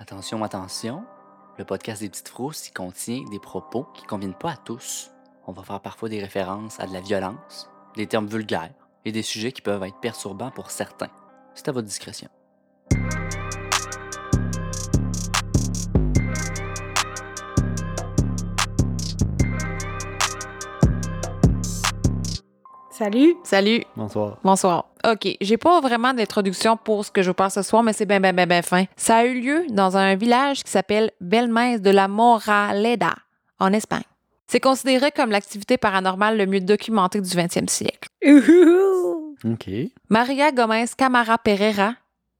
Attention, attention, le podcast des petites frousses y contient des propos qui ne conviennent pas à tous. On va faire parfois des références à de la violence, des termes vulgaires et des sujets qui peuvent être perturbants pour certains. C'est à votre discrétion. Salut. Salut. Bonsoir. Bonsoir. OK, j'ai pas vraiment d'introduction pour ce que je vous parle ce soir, mais c'est bien, bien, bien, bien fin. Ça a eu lieu dans un village qui s'appelle Belmez de la Moraleda, en Espagne. C'est considéré comme l'activité paranormale le mieux documentée du 20e siècle. Ouhou. OK. Maria Gomez Camara Pereira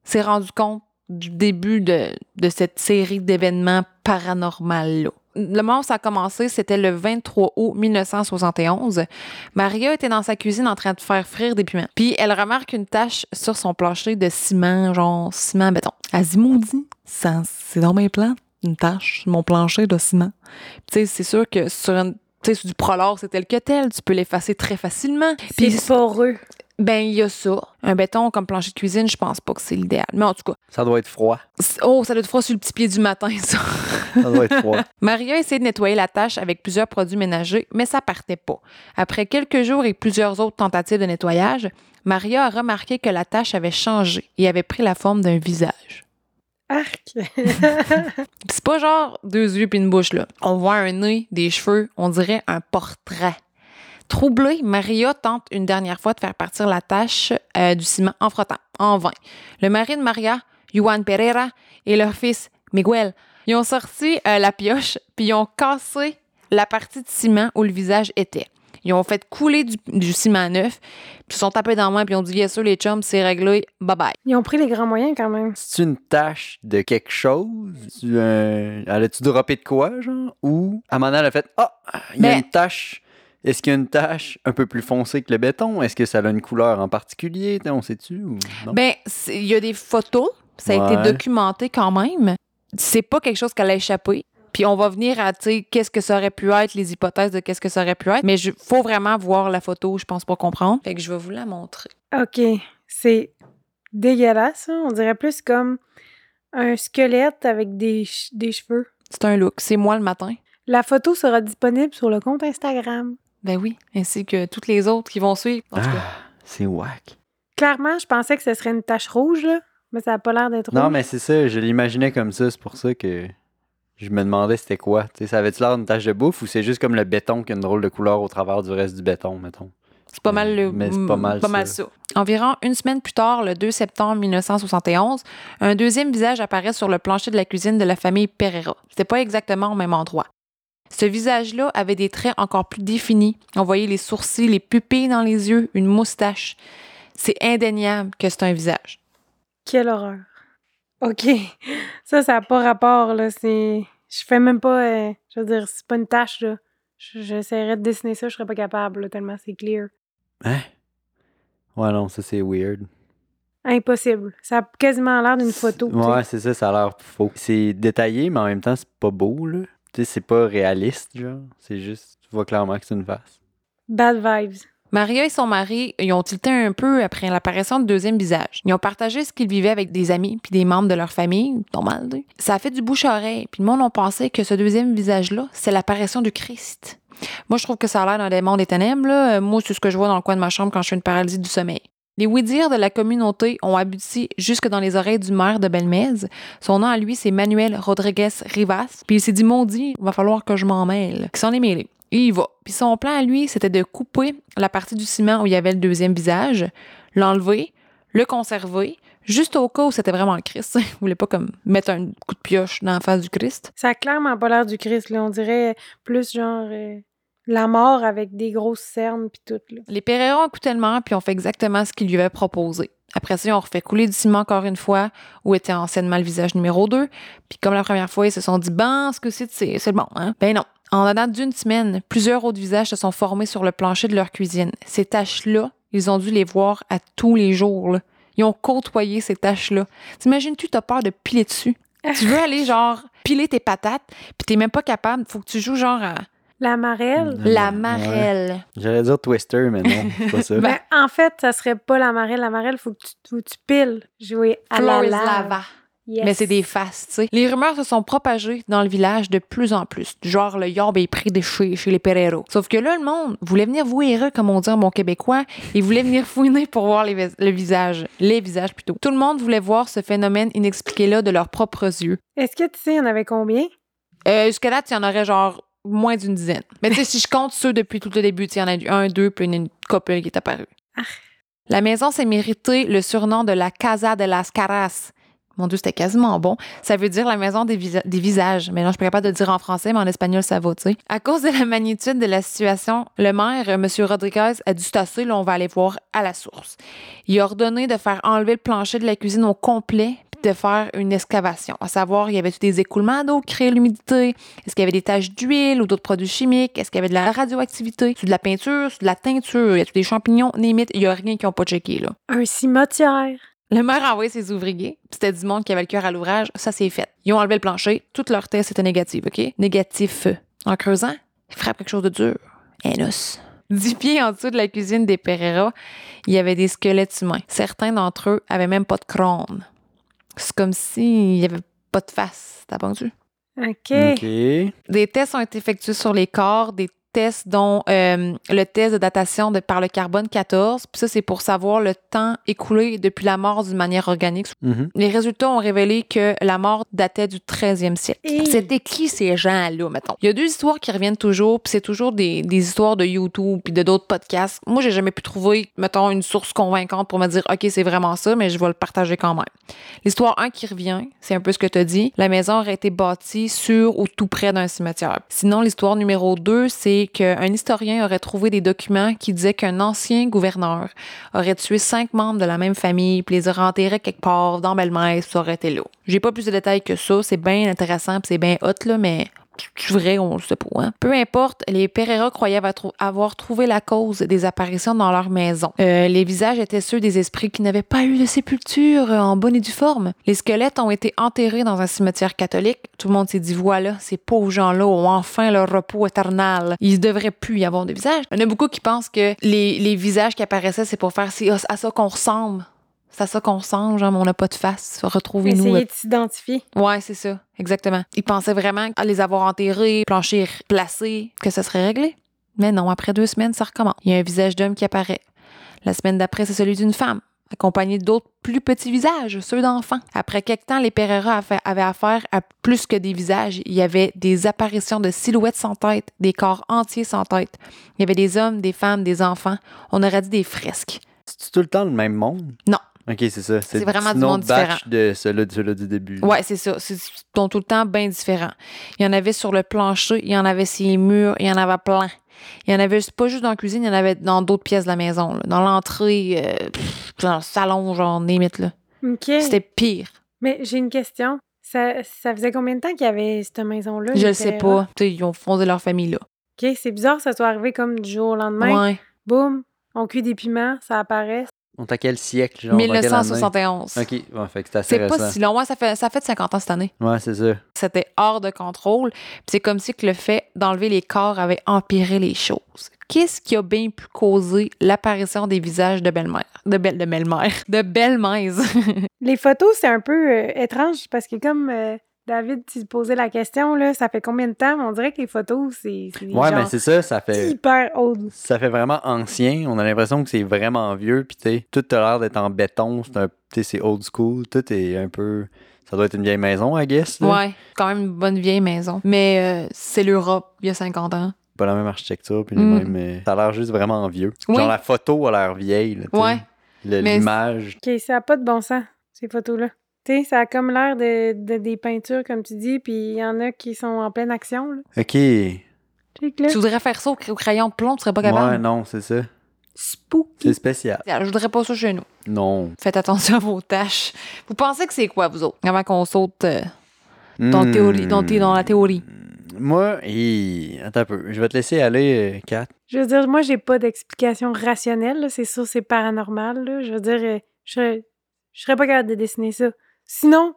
s'est rendu compte du début de, de cette série d'événements paranormaux-là. Le moment où ça a commencé, c'était le 23 août 1971. Maria était dans sa cuisine en train de faire frire des piments. Puis elle remarque une tache sur son plancher de ciment, genre ciment béton. Elle se dit, maudit, ça- c'est dans mes plans, une tache sur mon plancher de ciment. Puis tu sais, c'est sûr que sur une tu sais, sur du prolore, c'est tel que tel, tu peux l'effacer très facilement. Puis C'est poreux. Ben, il y a ça. Un béton comme plancher de cuisine, je pense pas que c'est l'idéal. Mais en tout cas, Ça doit être froid. oh, ça doit être froid sur le petit pied du matin, ça. Ça doit être froid. Maria a essayé de nettoyer la tâche avec plusieurs produits ménagers, mais ça partait pas. Après quelques jours et plusieurs autres tentatives de nettoyage, Maria a remarqué que la tâche avait changé et avait pris la forme d'un visage. Arc. C'est pas genre deux yeux puis une bouche, là. On voit un nez, des cheveux, on dirait un portrait. Troublée, Maria tente une dernière fois de faire partir la tâche euh, du ciment en frottant, en vain. Le mari de Maria, Juan Pereira, et leur fils, Miguel, ils ont sorti euh, la pioche puis ils ont cassé la partie de ciment où le visage était. Ils ont fait couler du, du ciment neuf, puis ils sont tapés dans la main puis ils ont dit, bien sûr, les chums, c'est réglé, bye bye. Ils ont pris les grands moyens quand même. C'est une tache de quelque chose? Tu, euh, elle a-tu droppé de quoi, genre? Ou Amanda elle a fait Ah, il y a Ben- une tache. Est-ce qu'il y a une tache un peu plus foncée que le béton? Est-ce que ça a une couleur en particulier? On sait-tu? Ben, il y a des photos, ça a été documenté quand même. C'est pas quelque chose qu'elle a échappé. Puis on va venir à, tu sais, qu'est-ce que ça aurait pu être, les hypothèses de qu'est-ce que ça aurait pu être. Mais il faut vraiment voir la photo, je pense, pour comprendre. Fait que je vais vous la montrer. OK. C'est dégueulasse. hein? On dirait plus comme un squelette avec des, des cheveux. C'est un look. C'est moi le matin. La photo sera disponible sur le compte Instagram. Ben oui, ainsi que toutes les autres qui vont suivre. En tout cas. Ah, c'est whack. Clairement, je pensais que ce serait une tache rouge, là, mais ça n'a pas l'air d'être rouge. Non, mais c'est ça, je l'imaginais comme ça, c'est pour ça que je me demandais c'était quoi. Tu sais, ça avait-tu l'air d'une tache de bouffe ou c'est juste comme le béton qui a une drôle de couleur au travers du reste du béton, mettons? C'est pas mal le. Mais c'est pas mal ça. ça. Environ une semaine plus tard, le 2 septembre 1971, un deuxième visage apparaît sur le plancher de la cuisine de la famille Pereira. C'était pas exactement au même endroit. Ce visage-là avait des traits encore plus définis. On voyait les sourcils, les pupilles dans les yeux, une moustache. C'est indéniable que c'est un visage. Quelle horreur. OK. Ça, ça n'a pas rapport, là. C'est... Je fais même pas... euh, Je veux dire, c'est pas une tache, là. Je- J'essaierais de dessiner ça, je serais pas capable, là, tellement c'est clear. Hein? Ouais, non, ça c'est weird. Impossible. Ça a quasiment l'air d'une photo. Ouais, c'est ça, ça a l'air faux. C'est détaillé, mais en même temps, c'est pas beau, là. Tu sais, c'est pas réaliste, genre. C'est juste, tu vois clairement que c'est une face. Bad vibes. Maria et son mari, ils ont tilté un peu après l'apparition du deuxième visage. Ils ont partagé ce qu'ils vivaient avec des amis puis des membres de leur famille, normal. tu sais. Ça a fait du bouche-oreille. Puis le monde, on pensait que ce deuxième visage-là, c'est l'apparition du Christ. Moi, je trouve que ça a l'air d'un démon des ténèbres. là. Moi, c'est ce que je vois dans le coin de ma chambre quand je fais une paralysie du sommeil. Les oui-dire de la communauté ont abouti jusque dans les oreilles du maire de Belmez. Son nom à lui, c'est Manuel Rodriguez Rivas. Puis il s'est dit, maudit, il va falloir que je m'en mêle. Qui s'en est mêlé. Et il va. Puis son plan à lui, c'était de couper la partie du ciment où il y avait le deuxième visage, l'enlever, le conserver, juste au cas où c'était vraiment le Christ. Il voulait pas comme mettre un coup de pioche dans la face du Christ. Ça a clairement pas l'air du Christ, là. On dirait plus genre euh, la mort avec des grosses cernes pis tout, là. Les Pereira ont écouté le maire puis ont fait exactement ce qu'il lui avait proposé. Après ça, ils ont refait couler du ciment encore une fois, où était anciennement le visage numéro 2. Puis comme la première fois, ils se sont dit, ben, ce que c'est, c'est c'est bon, hein? Ben non. En dedans d'une semaine, plusieurs autres visages se sont formés sur le plancher de leur cuisine. Ces taches-là, ils ont dû les voir à tous les jours. là. Ils ont côtoyé ces taches-là. T'imagines-tu, t'as peur de piler dessus? tu veux aller, genre, piler tes patates, puis t'es même pas capable. Faut que tu joues, genre, à La marelle? La Ouais. marelle. J'allais dire Twister, mais non, c'est pas ça. Ben, en fait, ça serait pas la marelle. La marelle, faut que tu, faut que tu piles. Jouer à la Floor is lave. lava. Yes. Mais c'est des faces, tu sais. Les rumeurs se sont propagées dans le village de plus en plus. Genre, le yob est pris de chez, chez les Pereiro. Sauf que là, le monde voulait venir heureux, comme on dit en bon québécois. Il voulait venir fouiner pour voir les, le visage. Les visages, plutôt. Tout le monde voulait voir ce phénomène inexpliqué-là de leurs propres yeux. Est-ce que tu sais, il y en avait combien? Euh, Jusqu'à date, il y en aurait genre moins d'une dizaine. Mais tu sais, si je compte ceux depuis tout le début, il y en a eu un, deux, puis il y en a une couple qui est apparue. Ah. La maison s'est mérité le surnom de la Casa de las Caras. Mon Dieu, c'était quasiment bon. Ça veut dire la maison des, visa- des visages. Mais non, je suis pas de le dire en français, mais en espagnol, ça va, tu sais. À cause de la magnitude de la situation, le maire, M. Rodriguez, a dû se tasser. Là, on va aller voir à la source. Il a ordonné de faire enlever le plancher de la cuisine au complet de faire une excavation. À savoir, il y avait des écoulements d'eau qui créaient l'humidité? Est-ce qu'il y avait des taches d'huile ou d'autres produits chimiques? Est-ce qu'il y avait de la radioactivité? C'est de la peinture? C'est de la teinture? Y a des champignons? Limite, il y a rien qui n'ont pas checké, là. Un cimetière. Le maire a envoyé ses ouvriers, puis c'était du monde qui avait le cœur à l'ouvrage. Ça, c'est fait. Ils ont enlevé le plancher. Toutes leurs tests étaient négatifs, OK? Négatif. En creusant, ils frappent quelque chose de dur. Un os. Dix pieds en dessous de la cuisine des Pereira, il y avait des squelettes humains. Certains d'entre eux avaient même pas de crâne. C'est comme s'il y avait pas de face. T'as pendu? OK. OK. Des tests ont été effectués sur les corps, des tests dont euh, le test de datation de, par le carbone 14. Puis ça, c'est pour savoir le temps écoulé depuis la mort d'une manière organique. Mhm. Les résultats ont révélé que la mort datait du 13e siècle. Et- C'était qui ces gens-là, mettons? Il y a deux histoires qui reviennent toujours, puis c'est toujours des, des histoires de YouTube puis de d'autres podcasts. Moi, j'ai jamais pu trouver, mettons, une source convaincante pour me dire, OK, c'est vraiment ça, mais je vais le partager quand même. L'histoire 1 qui revient, c'est un peu ce que tu as dit. La maison aurait été bâtie sur ou tout près d'un cimetière. Sinon, l'histoire numéro 2, c'est qu'un historien aurait trouvé des documents qui disaient qu'un ancien gouverneur aurait tué cinq membres de la même famille, puis les aurait enterrés quelque part dans Bellemare, ça aurait été là. J'ai pas plus de détails que ça, c'est bien intéressant, puis c'est bien hot, là, mais vrai, on le sait pas. Hein? Peu importe, les Pereira croyaient avoir, trou- avoir trouvé la cause des apparitions dans leur maison. Euh, les visages étaient ceux des esprits qui n'avaient pas eu de sépulture euh, en bonne et due forme. Les squelettes ont été enterrés dans un cimetière catholique. Tout le monde s'est dit voilà, ces pauvres gens-là ont enfin leur repos éternel. Il devrait plus y avoir de visage. Il y en a beaucoup qui pensent que les, visages qui apparaissaient, c'est pour faire c'est à ça qu'on ressemble. C'est à ça qu'on ressemble, genre, mais on n'a pas de face. Retrouvez-nous. Essayer de s'identifier. Ouais, c'est ça, exactement. Ils pensaient vraiment à les avoir enterrés, plancher placé, que ça serait réglé. Mais non, après deux semaines, ça recommence. Il y a un visage d'homme qui apparaît. La semaine d'après, c'est celui d'une femme, accompagné d'autres plus petits visages, ceux d'enfants. Après quelque temps, les Pereira avaient affaire à plus que des visages. Il y avait des apparitions de silhouettes sans tête, des corps entiers sans tête. Il y avait des hommes, des femmes, des enfants. On aurait dit des fresques. C'est tout le temps le même monde? Non. OK, c'est ça. C'est le vraiment du nom monde de batch de ceux-là ceux du début. Ouais, c'est ça. C'est sont tout le temps bien différents. Il y en avait sur le plancher, il y en avait sur les murs, il y en avait plein. Il y en avait pas juste dans la cuisine, il y en avait dans d'autres pièces de la maison. là. Dans l'entrée, euh, dans le salon, genre, limite, là. OK. C'était pire. Mais j'ai une question. Ça, ça faisait combien de temps qu'il y avait cette maison-là? Je le sais pas. Ils ont fondé leur famille, là. OK, c'est bizarre que ça soit arrivé comme du jour au lendemain. Ouais. Boum, on cuit des piments, ça apparaît. On est à quel siècle? Genre, dans quelle année? 1971. OK, ouais, fait que c'est assez C'est pas récent. si long. Ouais, ça fait, ça fait 50 ans cette année. Ouais, c'est ça. C'était hors de contrôle. Puis c'est comme si que le fait d'enlever les corps avait empiré les choses. Qu'est-ce qui a bien pu causer l'apparition des visages de belle-mère? De belle de belle-mère. De belle-maise? Les photos, c'est un peu euh, étrange parce que comme euh, David, tu posais la question, là, ça fait combien de temps? On dirait que les photos, c'est c'est Ouais, mais genre c'est ça, ça fait... hyper old. Ça fait vraiment ancien. On a l'impression que c'est vraiment vieux. Puis, tu tout a l'air d'être en béton. C'est c'est old school. Tout est un peu... Ça doit être une vieille maison, I guess. là. ouais, quand même une bonne vieille maison. Mais euh, c'est l'Europe, il y a 50 ans. Pas la même architecture. Puis les Mm. mêmes... mais Ça a l'air juste vraiment vieux. Oui. Genre, la photo a l'air vieille. là. Ouais. Le- Mais- L'image. OK, ça n'a pas de bon sens, ces photos-là. Tu sais, ça a comme l'air de, de- des peintures, comme tu dis, puis il y en a qui sont en pleine action, là. OK. Check, là. Tu voudrais faire ça au, cr- au crayon de plomb, tu serais pas capable? Ouais, non, c'est ça. Spooky. C'est spécial. Je voudrais pas ça chez nous. Non. Faites attention à vos tâches. Vous pensez que c'est quoi, vous autres? Avant qu'on saute euh, dans, Hmm. théorie, dans, thé- dans la théorie? Moi, hi, attends un peu. Je vais te laisser aller, euh, Kat. Je veux dire, moi, j'ai pas d'explication rationnelle, là. C'est sûr, c'est paranormal, là. Je veux dire, euh, je serais, je serais pas capable de dessiner ça. Sinon,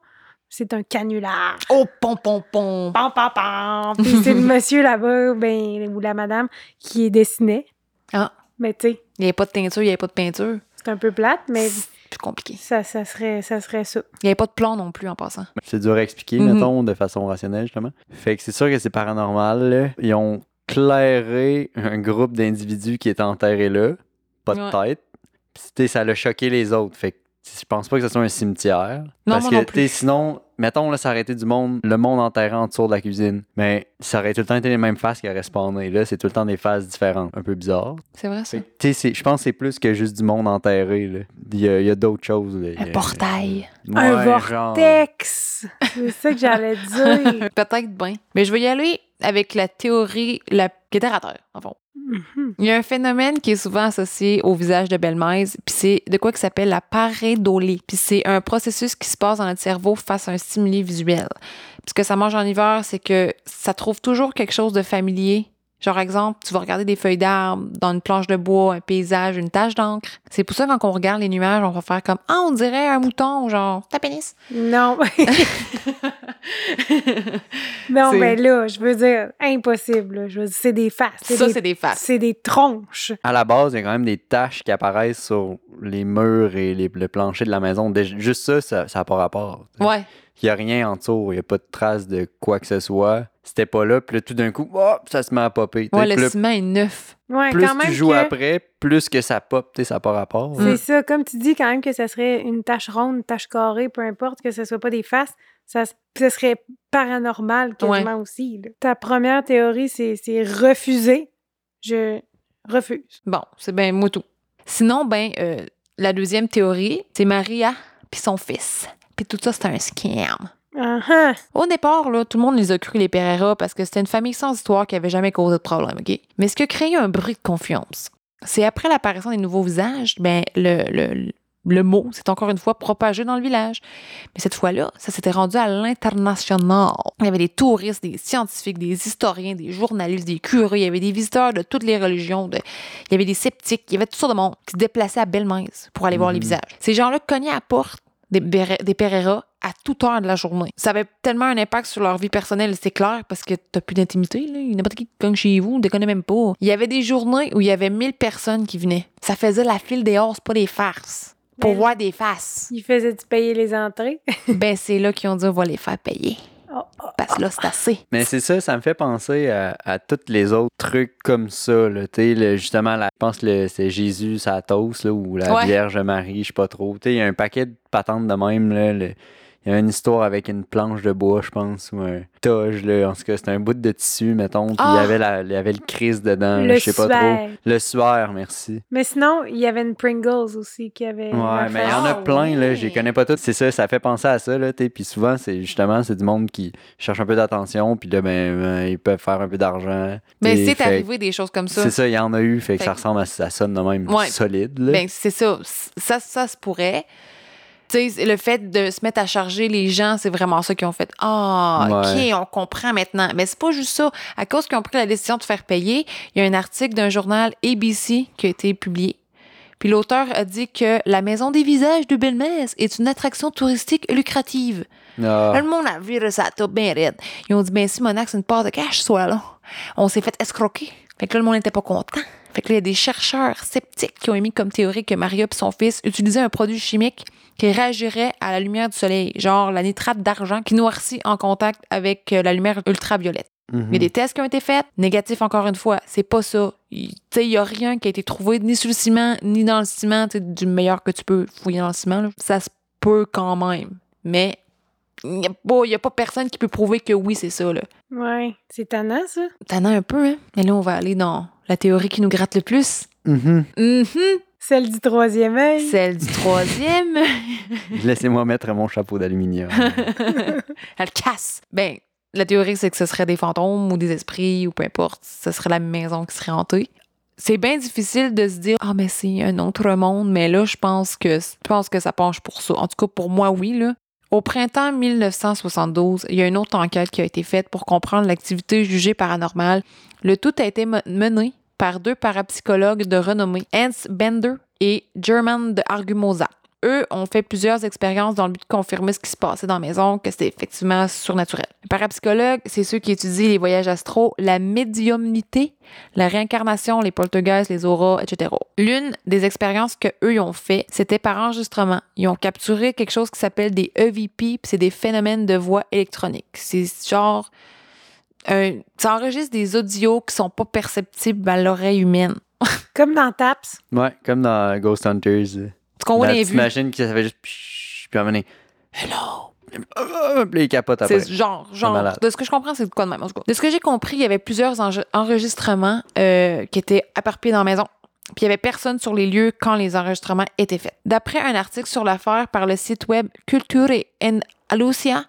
c'est un canular. Oh, pom, pom, pom. Pam, pam, pam. Puis c'est le monsieur là-bas, ben, ou la madame, qui dessinait. Ah. Mais tu sais, Il n'y avait pas de teinture, il n'y avait pas de peinture. c'est un peu plate, mais plus compliqué. Ça, ça, serait, ça serait ça. Il n'y avait pas de plan non plus en passant. C'est dur à expliquer, Mhm. mettons, de façon rationnelle, justement. Fait que c'est sûr que c'est paranormal. là. Ils ont clairé un groupe d'individus qui étaient enterrés là, pas de Ouais. tête. Puis, tu sais, ça l'a choqué les autres. Fait que je pense pas que ce soit un cimetière. Non, parce moi que, non plus. sinon, mettons, là, ça aurait été du monde, le monde enterré en dessous de la cuisine. Mais ça aurait tout le temps été les mêmes faces qui auraient spawné. Là, c'est tout le temps des faces différentes. Un peu bizarre. C'est vrai, ça. Je pense que c'est plus que juste du monde enterré. là. Il y a, d'autres choses. là. Un a- portail. un Ouais, genre. vortex! C'est ça que j'allais dire. Peut-être bien. Mais je vais y aller avec la théorie la... qui est terre à terre, en fond. Mhm. Il y a un phénomène qui est souvent associé au visage de belle-mère, puis c'est de quoi qui s'appelle la pareidolie. Puis c'est un processus qui se passe dans notre cerveau face à un stimuli visuel. Puis ce que ça mange en hiver, c'est que ça trouve toujours quelque chose de familier. Genre, exemple, tu vas regarder des feuilles d'arbre dans une planche de bois, un paysage, une tache d'encre. C'est pour ça, quand on regarde les nuages, on va faire comme Ah, on dirait un mouton, genre, ta pénis. Non. non, mais là, je veux dire, impossible. là. Je veux dire, c'est des faces. Ça, c'est des faces. C'est des tronches. À la base, il y a quand même des taches qui apparaissent sur les murs et les- le plancher de la maison. Déjà, juste ça, ça n'a pas rapport. Ouais. Il n'y a rien en dessous. Il n'y a pas de trace de quoi que ce soit. C'était pas là. Puis là, tout d'un coup, hop, ça se met à popper. Ouais, le là, ciment est neuf. Ouais, plus quand même tu joues que- après, plus que ça pop. tu sais, Ça n'a pas rapport. C'est ça, comme tu dis quand même que ça serait une tache ronde, une tache carrée, peu importe, que ce soit pas des faces, ça, ce serait paranormal quasiment aussi. là. Ta première théorie, c'est c'est refuser. Je refuse. Bon, c'est bien moi tout. Sinon, ben, euh, la deuxième théorie, c'est Maria puis son fils. Puis tout ça, c'est un scam. Ah. Au départ, là, tout le monde les a cru les Pereira parce que c'était une famille sans histoire qui avait jamais causé de problème, OK? Mais ce qui a créé un bruit de confiance, c'est après l'apparition des nouveaux visages, ben, le, le, le mot s'est encore une fois propagé dans le village. Mais cette fois-là, ça s'était rendu à l'international. Il y avait des touristes, des scientifiques, des historiens, des journalistes, des curés, il y avait des visiteurs de toutes les religions, de- il y avait des sceptiques, il y avait tout sortes de monde qui se déplaçaient à Belle-Maise pour aller voir les Mhm. visages. Ces gens-là cognaient à la porte des, des Pereira à toute heure de la journée. Ça avait tellement un impact sur leur vie personnelle, c'est clair, parce que t'as plus d'intimité, là. N'importe qui cogne chez vous, ne déconne même pas. Il y avait des journées où il y avait 1000 personnes qui venaient. Ça faisait la file des hausses, pas des farces. Pour Mais- voir des faces. Il faisait-tu payer les entrées? ben, c'est là qu'ils ont dit, on va les faire payer. Parce que là, c'est assez. Mais c'est ça, ça me fait penser à, à tous les autres trucs comme ça. Là, le- justement, je pense que c'est Jésus, sa toast, là, ou la Ouais. Vierge Marie, je sais pas trop. Il y a un paquet de patentes de même. Là, le- il y a une histoire avec une planche de bois, je pense, ou un toge. Là. En tout cas, c'était un bout de tissu, mettons. Puis il y Ah! avait la- il y avait le Christ dedans, Le je sais pas trop. Le suaire, merci. Mais sinon, il y avait une Pringles aussi qui avait. Ouais, mais il y en a plein, là, je les connais pas toutes. C'est ça, ça fait penser à ça, là. Puis souvent, c'est justement, c'est du monde qui cherche un peu d'attention, puis là, ben, euh, ils peuvent faire un peu d'argent. Mais c'est fait- arrivé des choses comme ça. C'est ça, il y en a eu, fait que ça ressemble à ça sonne de même Ouais. solide, là. Ben, c'est ça. Ça, ça se pourrait. Tu sais, le fait de se mettre à charger les gens, c'est vraiment ça qu'ils ont fait. Ah, Ouais. OK, on comprend maintenant. Mais c'est pas juste ça. À cause qu'ils ont pris la décision de faire payer, il y a un article d'un journal ABC qui a été publié. Puis l'auteur a dit que la Maison des visages de Belmez est une attraction touristique lucrative. Là, le monde a viré ça top bien raide. Ils ont dit, ben si Monac, c'est une part de cash, soit là. On s'est fait escroquer. Fait que là, le monde n'était pas content. Fait que là, il y a des chercheurs sceptiques qui ont émis comme théorie que Maria et son fils utilisaient un produit chimique qui réagirait à la lumière du soleil, genre la nitrate d'argent qui noircit en contact avec euh, la lumière ultraviolette. mhm. Il y a des tests qui ont été faits, négatifs encore une fois, c'est pas ça. Il tu sais, il y a rien qui a été trouvé ni sur le ciment, ni dans le ciment, tu sais, du meilleur que tu peux fouiller dans le ciment. là. Ça se peut quand même, mais il n'y a, pas- il y a pas personne qui peut prouver que oui, c'est ça. Là. Ouais, c'est tannant, ça. As un peu, hein? Mais là, on va aller dans la théorie qui nous gratte le plus. Mhm. Mhm. Celle du troisième œil. Celle du troisième. Laissez-moi mettre mon chapeau d'aluminium. Elle casse. Ben, la théorie, c'est que ce serait des fantômes ou des esprits ou peu importe. Ce serait la maison qui serait hantée. C'est bien difficile de se dire ah mais c'est un autre monde mais là je pense que je pense que ça penche pour ça. En tout cas pour moi oui là. Au printemps 1972, il y a une autre enquête qui a été faite pour comprendre l'activité jugée paranormale. Le tout a été me- mené par deux parapsychologues de renommée, Hans Bender et German de Argumosa. Eux ont fait plusieurs expériences dans le but de confirmer ce qui se passait dans la maison, que c'était effectivement surnaturel. Les parapsychologues, c'est ceux qui étudient les voyages astraux, la médiumnité, la réincarnation, les poltergeists, les auras, etc. L'une des expériences que eux ont fait, c'était par enregistrement. Ils ont capturé quelque chose qui s'appelle des EVP, puis c'est des phénomènes de voix électronique. C'est genre ça enregistre des audios qui sont pas perceptibles à l'oreille humaine. comme dans Taps. Ouais, comme dans Ghost Hunters. Tu qu'on les vues? Que ça fait juste puis à mener Hello. Puis il capote après. C'est genre, genre. De ce que je comprends, c'est quoi de même. De ce que j'ai compris, il y avait plusieurs enregistrements euh, qui étaient apparpillés dans la maison. Puis il y avait personne sur les lieux quand les enregistrements étaient faits. D'après un article sur l'affaire par le site web Culture en Alucia,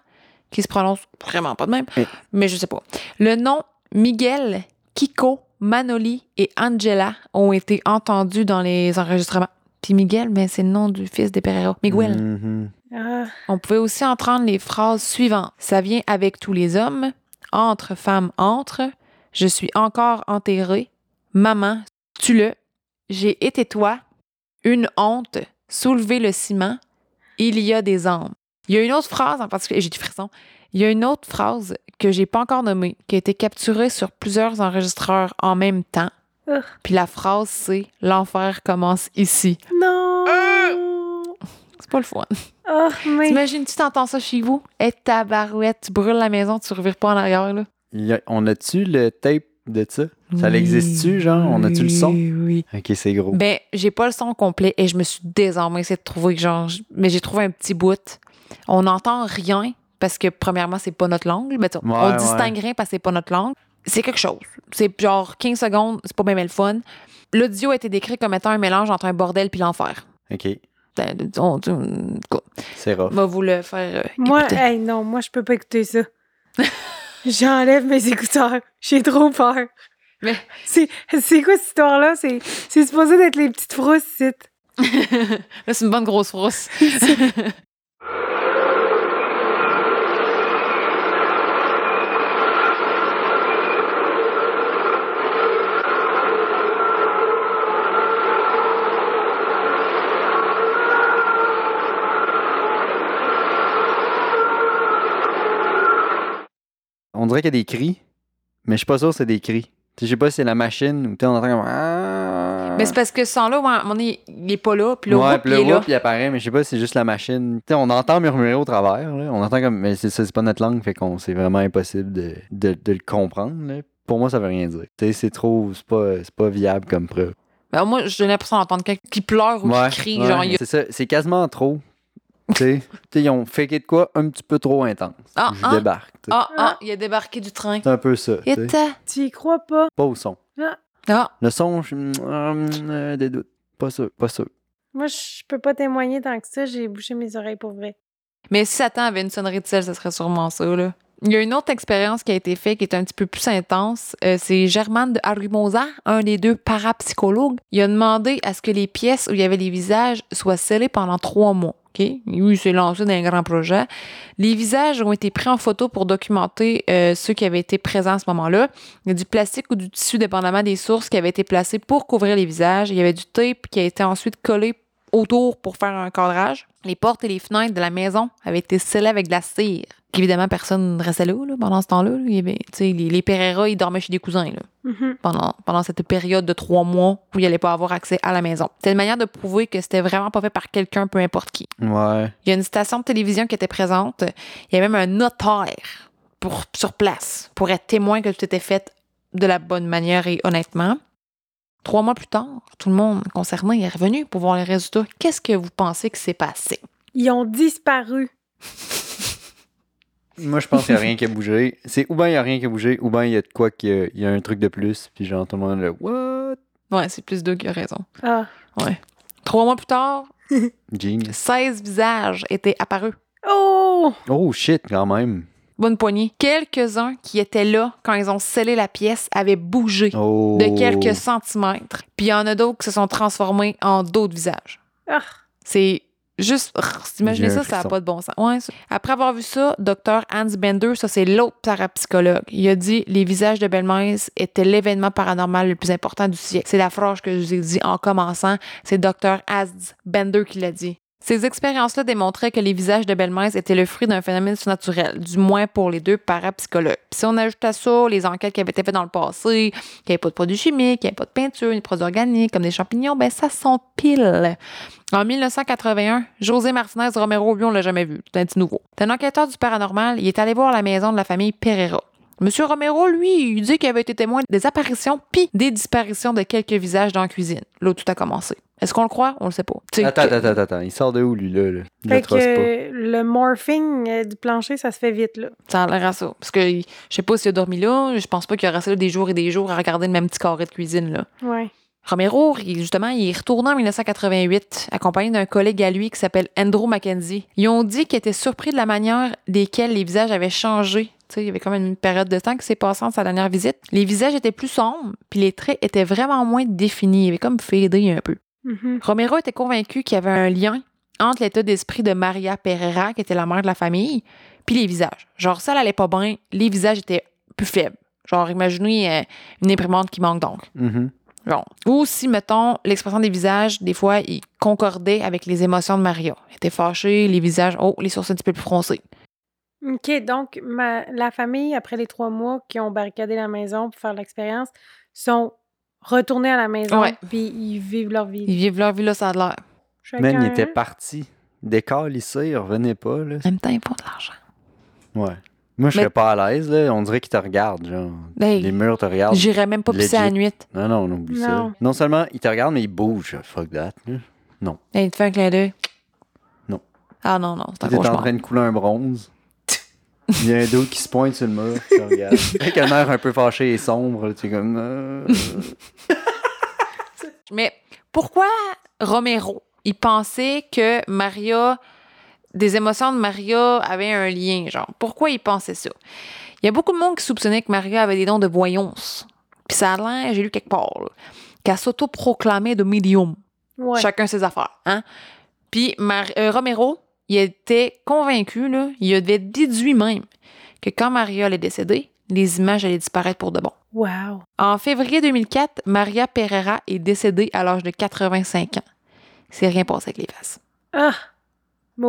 qui se prononce vraiment pas de même, mais je sais pas. Le nom Miguel, Kiko, Manoli et Angela ont été entendus dans les enregistrements. Puis Miguel, mais c'est le nom du fils des Pereira. Miguel. Mm-hmm. Ah. On pouvait aussi entendre les phrases suivantes. Ça vient avec tous les hommes. Entre femmes, entre. Je suis encore enterré. Maman, tu le. J'ai été toi. Une honte. Soulever le ciment. Il y a des âmes. Il y a une autre phrase en particulier, j'ai du frisson. Il y a une autre phrase que j'ai pas encore nommée, qui a été capturée sur plusieurs enregistreurs en même temps. Puis la phrase, c'est L'enfer commence ici. Non! C'est pas le fun. Oh, mais... T'imagines-tu t'entends ça chez vous? Et ta barouette, tu brûles la maison, tu revires pas en arrière, là. on a-tu le tape de ça? Ça l'existe-tu, genre? On a-tu le son? Oui. Ok, c'est gros. Ben, j'ai pas le son complet et je me suis désormais essayé de trouver, genre, mais j'ai trouvé un petit bout. On n'entend rien parce que, premièrement, c'est pas notre langue. Mais on distingue rien parce que c'est pas notre langue. C'est quelque chose. C'est genre 15 secondes, c'est pas même le fun. L'audio a été décrit comme étant un mélange entre un bordel puis l'enfer. OK. Ben, c'est rough. On va vous le faire. Euh, moi, hey, non, moi, je peux pas écouter ça. J'enlève mes écouteurs. J'ai trop peur. Mais... C'est, c'est quoi cette histoire-là? C'est, c'est supposé d'être les petites frousses, Là, c'est une bonne grosse frousse. on dirait qu'il y a des cris, mais je suis pas sûr que c'est des cris. Je sais pas si c'est la machine ou on entend comme. Ah. Mais c'est parce que ce son-là, il est pas là, puis le ouais, puis il est là. il apparaît, mais je sais pas si c'est juste la machine. on entend murmurer au travers, on entend comme. Mais c'est ça, c'est pas notre langue, fait qu'on c'est vraiment impossible de, de, le comprendre. Pour moi, ça veut rien dire. C'est trop. C'est pas, pas viable comme preuve. Ben, moi, j'ai l'impression d'entendre quelqu'un qui pleure ou qui crie. genre, C'est ça, c'est quasiment trop tu sais, ils ont fait de quoi un petit peu trop intense. Ah, je ah. débarque. Ah, ah, il a débarqué du train. C'est un peu ça. Tu y crois pas? Pas au son. Ah. ah. Le son, je euh, des doutes. Pas sûr, pas sûr. Moi, je peux pas témoigner tant que ça. J'ai bouché mes oreilles pour vrai. Mais si Satan avait une sonnerie de sel, ça serait sûrement ça, là. Il y a une autre expérience qui a été faite qui est un petit peu plus intense. Euh, c'est Germaine de Harimosa, un des deux parapsychologues. Il a demandé à ce que les pièces où il y avait les visages soient scellées pendant trois mois. OK? il lancé dans un grand projet. Les visages ont été pris en photo pour documenter euh, ceux qui avaient été présents à ce moment-là. Il y a du plastique ou du tissu, dépendamment des sources, qui avaient été placés pour couvrir les visages. Il y avait du tape qui a été ensuite collé autour pour faire un cadrage. Les portes et les fenêtres de la maison avaient été scellées avec de la cire. Évidemment, personne ne restait là, pendant ce temps-là. Les, les Pereira, ils dormaient chez des cousins mm-hmm. pendant, pendant cette période de trois mois où ils n'allaient pas avoir accès à la maison. C'était une manière de prouver que c'était vraiment pas fait par quelqu'un, peu importe qui. Ouais. Il y a une station de télévision qui était présente. Il y avait même un notaire pour, sur place pour être témoin que tout était fait de la bonne manière et honnêtement. Trois mois plus tard, tout le monde concerné est revenu pour voir les résultats. Qu'est-ce que vous pensez que s'est passé? Ils ont disparu. Moi, je pense qu'il n'y a rien qui a bougé. C'est ou bien il n'y a rien qui a bougé, ou bien il y a de quoi qu'il y, a un truc de plus, puis genre tout le monde le What? Ouais, c'est plus Doug qui a raison. Ah. Ouais. Trois mois plus tard, Genius. 16 visages étaient apparus. Oh! Oh shit, quand même. Bonne poignée. Quelques-uns qui étaient là quand ils ont scellé la pièce avaient bougé Oh. de quelques centimètres. Puis il y en a d'autres qui se sont transformés en d'autres visages. Ah. C'est Juste, imaginez ça, ça n'a pas de bon sens. Ouais, Après avoir vu ça, Dr. Hans Bender, ça c'est l'autre parapsychologue, il a dit les visages de Belmez étaient l'événement paranormal le plus important du siècle. C'est la phrase que je vous ai dit en commençant. C'est Dr. Hans Bender qui l'a dit. Ces expériences-là démontraient que les visages de belle-mère étaient le fruit d'un phénomène surnaturel, du moins pour les deux parapsychologues. Puis si on ajoute à ça les enquêtes qui avaient été faites dans le passé, qu'il n'y avait pas de produits chimiques, qu'il n'y avait pas de peinture, ni de produits organiques comme des champignons, ben ça s'empile. En 1981, José Martinez Romero, lui, on l'a jamais vu. C'est un petit nouveau. C'est un enquêteur du paranormal. Il est allé voir la maison de la famille Pereira. Monsieur Romero, lui, il dit qu'il avait été témoin des apparitions puis des disparitions de quelques visages dans la cuisine. Là, tout a commencé. Est-ce qu'on le croit? On le sait pas. attends, attends, attends, Il sort de où, lui, là? Fait que le morphing euh, du plancher, ça se fait vite, là. Ça a l'air à ça. Parce que je sais pas s'il a dormi là. Je pense pas qu'il a resté là des jours et des jours à regarder le même petit carré de cuisine, là. Ouais. Romero, justement, il est retourné en 1988, accompagné d'un collègue à lui qui s'appelle Andrew Mackenzie. Ils ont dit qu'ils étaient surpris de la manière desquels les visages avaient changé. il y avait quand même une période de temps qui s'est passée entre sa dernière visite. Les visages étaient plus sombres, puis les traits étaient vraiment moins définis. Il avait comme fadé un peu. Mm-hmm. Romero était convaincu qu'il y avait un lien entre l'état d'esprit de Maria Pereira, qui était la mère de la famille, puis les visages. Genre, ça, elle allait pas bien, les visages étaient plus faibles. Genre, imaginez euh, une imprimante qui manque donc. Ou si, mettons, l'expression des visages, des fois, il concordait avec les émotions de Maria. Elle était fâchée, les visages, oh, les sourcils un petit peu plus froncés. OK, donc la famille, après les trois mois qui ont barricadé la maison pour faire l'expérience, sont retournés à la maison, puis ils vivent leur vie. Ils vivent leur vie, là, ça a l'air. Même, ils étaient partis. Décalissés, ils revenaient pas, là. En même temps, ils font de l'argent. Ouais. Moi, je serais pas à l'aise, là. On dirait qu'ils te regardent, genre. Ben, les murs te regardent. J'irais même pas pisser à la nuit. Non, non, on oublie ça. Non seulement ils te regardent, mais ils bougent. Fuck that. Non. Et il te fait un clin d'œil. Non. Ah non, non, c'est un Tu es en train de couler un bronze. Il y a un dos qui se pointe sur le mur. Tu regardes. Avec un air un peu fâché et sombre, tu es comme. Euh. mais pourquoi Romero, il pensait que Maria des émotions de Maria avaient un lien, genre. Pourquoi il pensait ça? Il y a beaucoup de monde qui soupçonnait que Maria avait des dons de voyance. Puis ça a l'air, j'ai lu quelque part, qu'elle s'auto-proclamait de médium. Chacun ses affaires, hein? Puis euh, Romero, il était convaincu, là, il avait déduit même que quand Maria allait décéder, les images allaient disparaître pour de bon. Wow. En février 2004, Maria Pereira est décédée à l'âge de 85 ans. C'est rien passé avec les faces. Ah!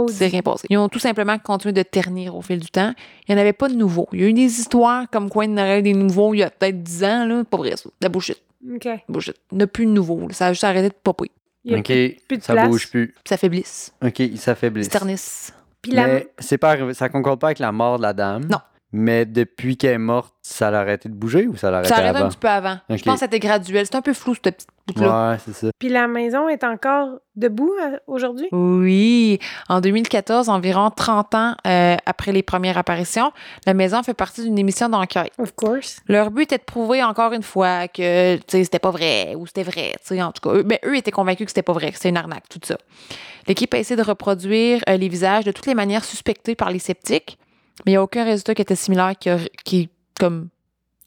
C'est rien passé. Ils ont tout simplement continué de ternir au fil du temps. Il n'y en avait pas de nouveaux. Il y a eu des histoires comme quoi il y en aurait des nouveaux il y a peut-être 10 ans. Là. Pas vrai, ça. La bullshit. OK. Bullshit. Il n'y a plus de nouveaux. Ça a juste arrêté de popper. OK. ça bouge plus. Ça faiblisse. OK, il s'affaiblisse. ternissent. Puis la... Mais c'est pas ça concorde pas avec la mort de la dame. Non. Mais depuis qu'elle est morte, ça l'a arrêté de bouger ou ça l'a arrêté Ça a arrêté un petit peu avant. Je pense que c'était graduel. C'est un peu flou, cette petite bout-là. Ouais, c'est ça. Puis la maison est encore debout euh, aujourd'hui? Oui. En 2014, environ 30 ans euh, après les premières apparitions, la maison fait partie d'une émission d'enquête. Of course. Leur but était de prouver encore une fois que c'était pas vrai ou c'était vrai. En tout cas, eux, ben, eux étaient convaincus que c'était pas vrai, que c'était une arnaque, tout ça. L'équipe a essayé de reproduire euh, les visages de toutes les manières suspectées par les sceptiques mais il n'y a aucun résultat qui était similaire qui, qui comme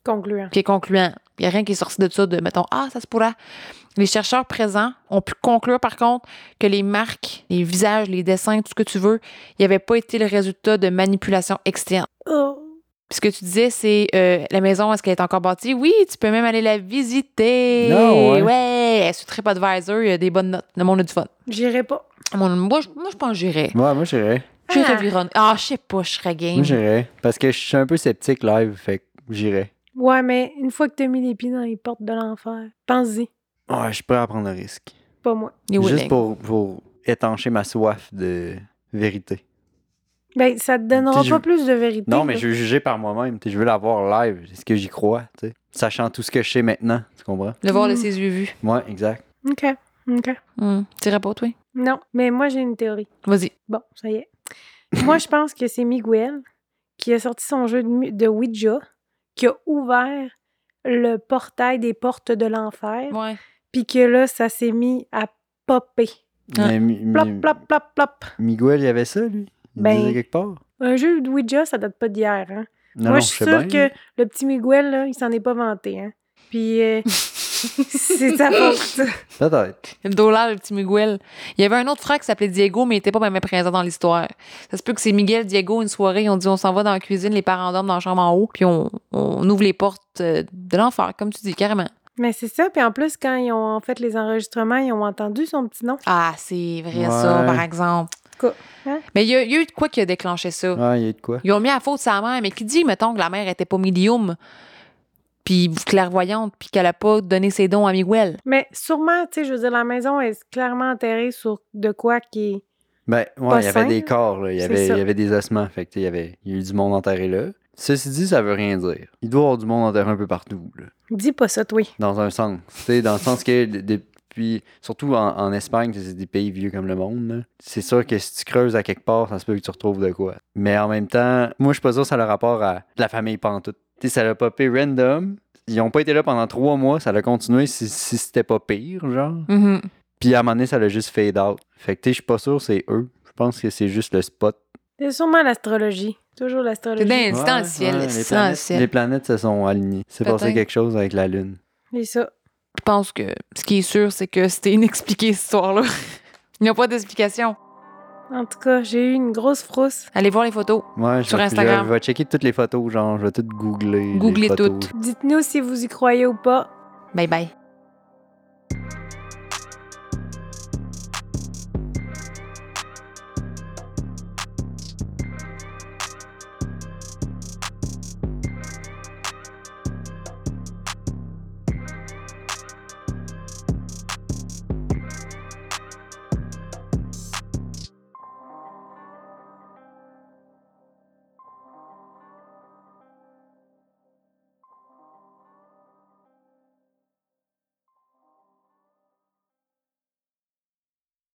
concluant. Qui est concluant. Il n'y a rien qui est sorti de ça de mettons ah ça se pourrait. Les chercheurs présents ont pu conclure par contre que les marques, les visages, les dessins, tout ce que tu veux, il n'y avait pas été le résultat de manipulation externe. Oh. Puis ce que tu disais, c'est euh, la maison, est-ce qu'elle est encore bâtie? Oui, tu peux même aller la visiter. Non, ouais. ouais. Sur TripAdvisor, il y a des bonnes notes. Le monde a du fun. J'irai pas. Moi, moi, je pense que j'irai. Ouais, moi, j'irai. J'irais ah. ah, je sais pas, je serais game. Moi, j'irais. Parce que je suis un peu sceptique live, fait que j'irais. Ouais, mais une fois que t'as mis les pieds dans les portes de l'enfer, pense-y. Ouais, je suis prêt à prendre le risque. Pas moi. Juste pour, pour étancher ma soif de vérité. Ben, ça te donnera pas plus de vérité. Non, mais je veux juger par moi-même. Je veux la voir live. Est-ce que j'y crois? sais Sachant tout ce que je sais maintenant. Tu comprends? Le voir de mm. ses yeux vus. Ouais, exact. OK. OK. Mm. T'irais pas, toi? Non, mais moi, j'ai une théorie. Vas-y. Bon, ça y est. Moi, je pense que c'est Miguel qui a sorti son jeu de, Ouija, qui a ouvert le portail des portes de l'enfer. Ouais. Puis que là, ça s'est mis à popper. Mais, plop, plop, plop, plop. Miguel, il y avait ça, lui? Il ben, disait quelque part? Un jeu de Ouija, ça date pas d'hier. Hein? Moi, je suis sûre que le petit Miguel, là, il s'en est pas vanté. Hein? Puis... Euh, c'est ta faute. Peut-être. Le dollar, le petit Miguel. Il y avait un autre frère qui s'appelait Diego, mais il n'était pas même présent dans l'histoire. Ça se peut que c'est Miguel, Diego, une soirée, ils ont dit on s'en va dans la cuisine, les parents dorment dans la chambre en haut, puis on, ouvre les portes euh, de l'enfer, comme tu dis, carrément. Mais c'est ça. Puis en plus, quand ils ont fait les enregistrements, ils ont entendu son petit nom. Ah, c'est vrai ça, par exemple. Quoi? Hein? Mais il y, a il y a eu de quoi qui a déclenché ça? Ouais, il y a de quoi? Ils ont mis à faute sa mère, mais qui dit, mettons, que la mère était pas médium, puis clairvoyante, puis qu'elle a pas donné ses dons à Miguel. Mais sûrement, tu sais, je veux dire, la maison est clairement enterrée sur de quoi qui est. Ben, ouais, Pas il y avait des corps, là. Il, y avait, il y avait des ossements. Fait que, tu sais, il y avait il y a eu du monde enterré là. Ceci dit, ça veut rien dire. Il doit y avoir du monde enterré un peu partout, là. Dis pas ça, toi. Dans un sens. Tu sais, dans le sens que de- depuis, surtout en, en Espagne, c'est des pays vieux comme le monde, c'est sûr que si tu creuses à quelque part, ça se peut que tu retrouves de quoi. Mais en même temps, moi, je suis pas sûr que ça a le rapport à la famille Pantoute. Sais, ça l'a popé random. Ils ont pas été là pendant trois mois, ça a continué si, si c'était pas pire, genre. Mhm. Puis à un moment donné, ça l'a juste fade out. Fait que tu sais, je suis pas sûr que c'est eux. Je pense que c'est juste le spot. C'est sûrement l'astrologie. Toujours l'astrologie. c'est dans Ouais, le ciel. ouais, c'est les, dans le planètes, ciel. les planètes se sont alignées. C'est passé quelque chose avec la Lune. C'est ça. Je pense que ce qui est sûr, c'est que c'était inexpliqué, cette histoire-là. Il n'y a pas d'explication. En tout cas, j'ai eu une grosse frousse. Allez voir les photos. Ouais, je Sur vais- Instagram. Je vais checker toutes les photos, genre, je vais toutes googler. Googlez toutes. Dites-nous si vous y croyez ou pas. Bye bye.